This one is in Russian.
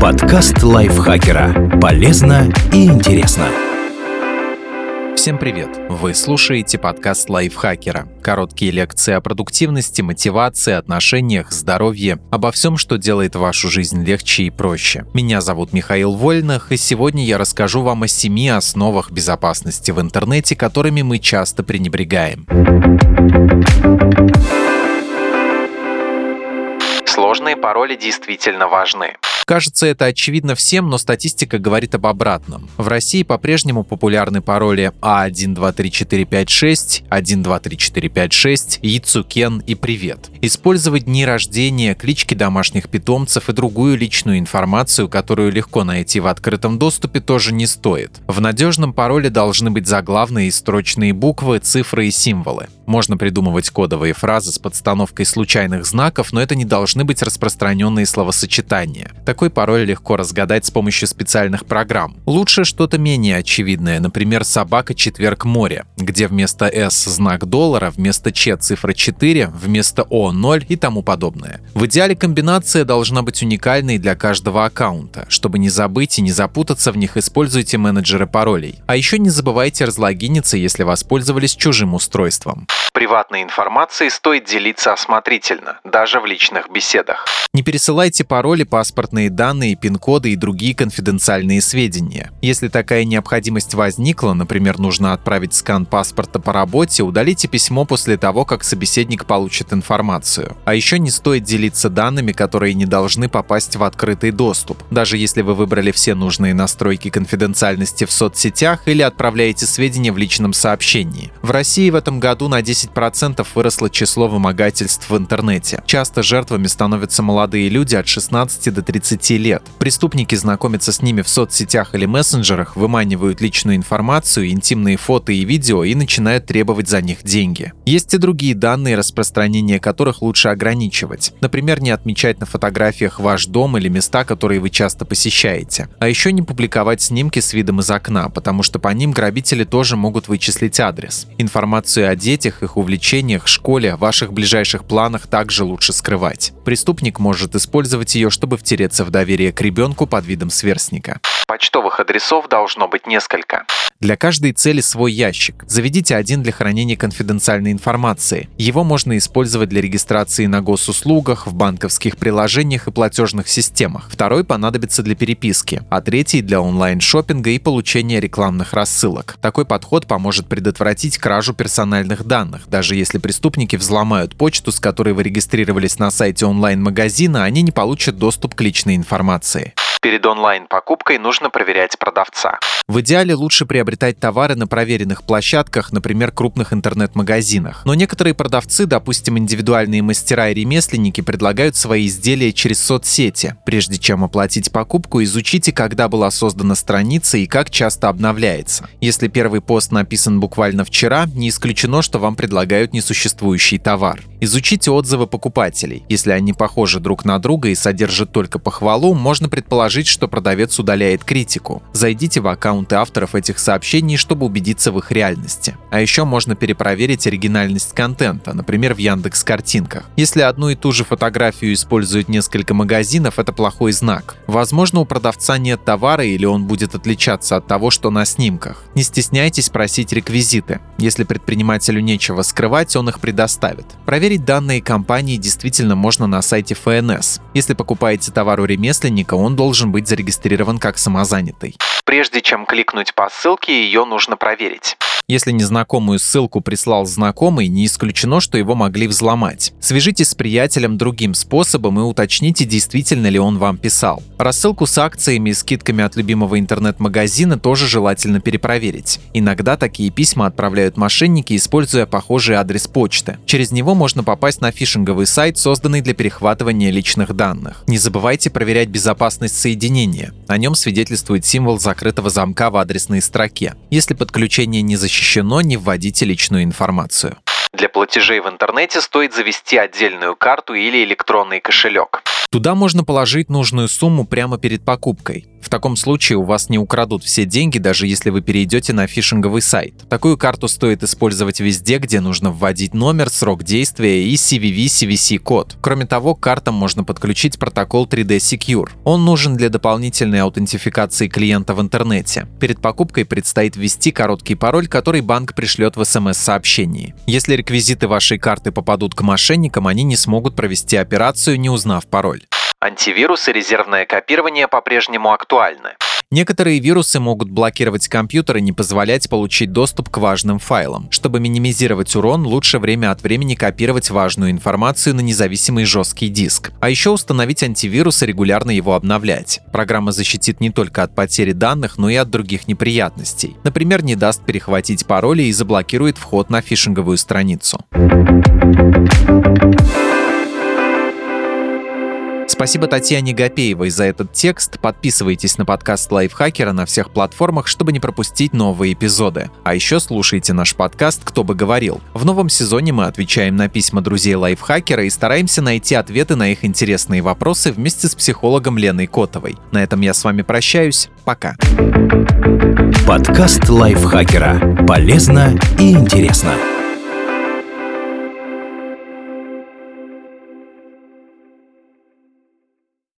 Подкаст лайфхакера. Полезно и интересно. Всем привет! Вы слушаете подкаст лайфхакера. Короткие лекции о продуктивности, мотивации, отношениях, здоровье, обо всем, что делает вашу жизнь легче и проще. Меня зовут Михаил Вольных, и сегодня я расскажу вам о семи основах безопасности в интернете, которыми мы часто пренебрегаем. Сложные пароли действительно важны. Кажется, это очевидно всем, но статистика говорит об обратном. В России по-прежнему популярны пароли А1234556, 1234556, Яцукен и Привет. Использовать дни рождения, клички домашних питомцев и другую личную информацию, которую легко найти в открытом доступе, тоже не стоит. В надежном пароле должны быть заглавные и строчные буквы, цифры и символы. Можно придумывать кодовые фразы с подстановкой случайных знаков, но это не должны быть распространенные словосочетания. Такой пароль легко разгадать с помощью специальных программ. Лучше что-то менее очевидное, например, «Собака четверг море», где вместо «С» знак доллара, вместо «Ч» цифра 4, вместо «О» 0 и тому подобное. В идеале комбинация должна быть уникальной для каждого аккаунта. Чтобы не забыть и не запутаться в них, используйте менеджеры паролей. А еще не забывайте разлогиниться, если воспользовались чужим устройством. Приватной информацией стоит делиться осмотрительно, даже в личных беседах. Не пересылайте пароли, паспортные данные, пин-коды и другие конфиденциальные сведения. Если такая необходимость возникла, например, нужно отправить скан паспорта по работе, удалите письмо после того, как собеседник получит информацию. А еще не стоит делиться данными, которые не должны попасть в открытый доступ, даже если вы выбрали все нужные настройки конфиденциальности в соцсетях или отправляете сведения в личном сообщении. В России в этом году на 10 10% выросло число вымогательств в интернете. Часто жертвами становятся молодые люди от 16 до 30 лет. Преступники знакомятся с ними в соцсетях или мессенджерах, выманивают личную информацию, интимные фото и видео и начинают требовать за них деньги. Есть и другие данные, распространение которых лучше ограничивать. Например, не отмечать на фотографиях ваш дом или места, которые вы часто посещаете. А еще не публиковать снимки с видом из окна, потому что по ним грабители тоже могут вычислить адрес. Информацию о детях, их увлечениях, школе, ваших ближайших планах также лучше скрывать. Преступник может использовать ее, чтобы втереться в доверие к ребенку под видом сверстника. Почтовых адресов должно быть несколько. Для каждой цели свой ящик. Заведите один для хранения конфиденциальной информации. Его можно использовать для регистрации на госуслугах, в банковских приложениях и платежных системах. Второй понадобится для переписки, а третий для онлайн-шопинга и получения рекламных рассылок. Такой подход поможет предотвратить кражу персональных данных. Даже если преступники взломают почту, с которой вы регистрировались на сайте онлайн-магазина, они не получат доступ к личной информации. Перед онлайн-покупкой нужно проверять продавца. В идеале лучше приобретать товары на проверенных площадках, например, крупных интернет-магазинах. Но некоторые продавцы, допустим, индивидуальные мастера и ремесленники, предлагают свои изделия через соцсети. Прежде чем оплатить покупку, изучите, когда была создана страница и как часто обновляется. Если первый пост написан буквально вчера, не исключено, что вам предлагают несуществующий товар. Изучите отзывы покупателей. Если они похожи друг на друга и содержат только похвалу, можно предположить, что продавец удаляет критику. Зайдите в аккаунты авторов этих сообщений, чтобы убедиться в их реальности. А еще можно перепроверить оригинальность контента, например, в Яндекс Картинках. Если одну и ту же фотографию используют несколько магазинов, это плохой знак. Возможно, у продавца нет товара или он будет отличаться от того, что на снимках. Не стесняйтесь просить реквизиты. Если предпринимателю нечего скрывать, он их предоставит. Проверить данные компании действительно можно на сайте ФНС. Если покупаете товар у ремесленника, он должен быть зарегистрирован как самозанятый. Прежде чем кликнуть по ссылке, ее нужно проверить. Если незнакомую ссылку прислал знакомый, не исключено, что его могли взломать. Свяжитесь с приятелем другим способом и уточните, действительно ли он вам писал. Рассылку с акциями и скидками от любимого интернет-магазина тоже желательно перепроверить. Иногда такие письма отправляют мошенники, используя похожий адрес почты. Через него можно попасть на фишинговый сайт, созданный для перехватывания личных данных. Не забывайте проверять безопасность соединения. О нем свидетельствует символ закрытого замка в адресной строке. Если подключение не защищено, не вводите личную информацию. Для платежей в интернете стоит завести отдельную карту или электронный кошелек. Туда можно положить нужную сумму прямо перед покупкой. В таком случае у вас не украдут все деньги, даже если вы перейдете на фишинговый сайт. Такую карту стоит использовать везде, где нужно вводить номер, срок действия и CVV-CVC-код. Кроме того, к картам можно подключить протокол 3D Secure. Он нужен для дополнительной аутентификации клиента в интернете. Перед покупкой предстоит ввести короткий пароль, который банк пришлет в смс-сообщении. Если реквизиты вашей карты попадут к мошенникам, они не смогут провести операцию, не узнав пароль. Антивирус и резервное копирование по-прежнему актуальны. Некоторые вирусы могут блокировать компьютер и не позволять получить доступ к важным файлам. Чтобы минимизировать урон, лучше время от времени копировать важную информацию на независимый жесткий диск. А еще установить антивирус и регулярно его обновлять. Программа защитит не только от потери данных, но и от других неприятностей. Например, не даст перехватить пароли и заблокирует вход на фишинговую страницу. Спасибо Татьяне Гапеевой за этот текст. Подписывайтесь на подкаст Лайфхакера на всех платформах, чтобы не пропустить новые эпизоды. А еще слушайте наш подкаст «Кто бы говорил». В новом сезоне мы отвечаем на письма друзей Лайфхакера и стараемся найти ответы на их интересные вопросы вместе с психологом Леной Котовой. На этом я с вами прощаюсь. Пока. Подкаст Лайфхакера. Полезно и интересно.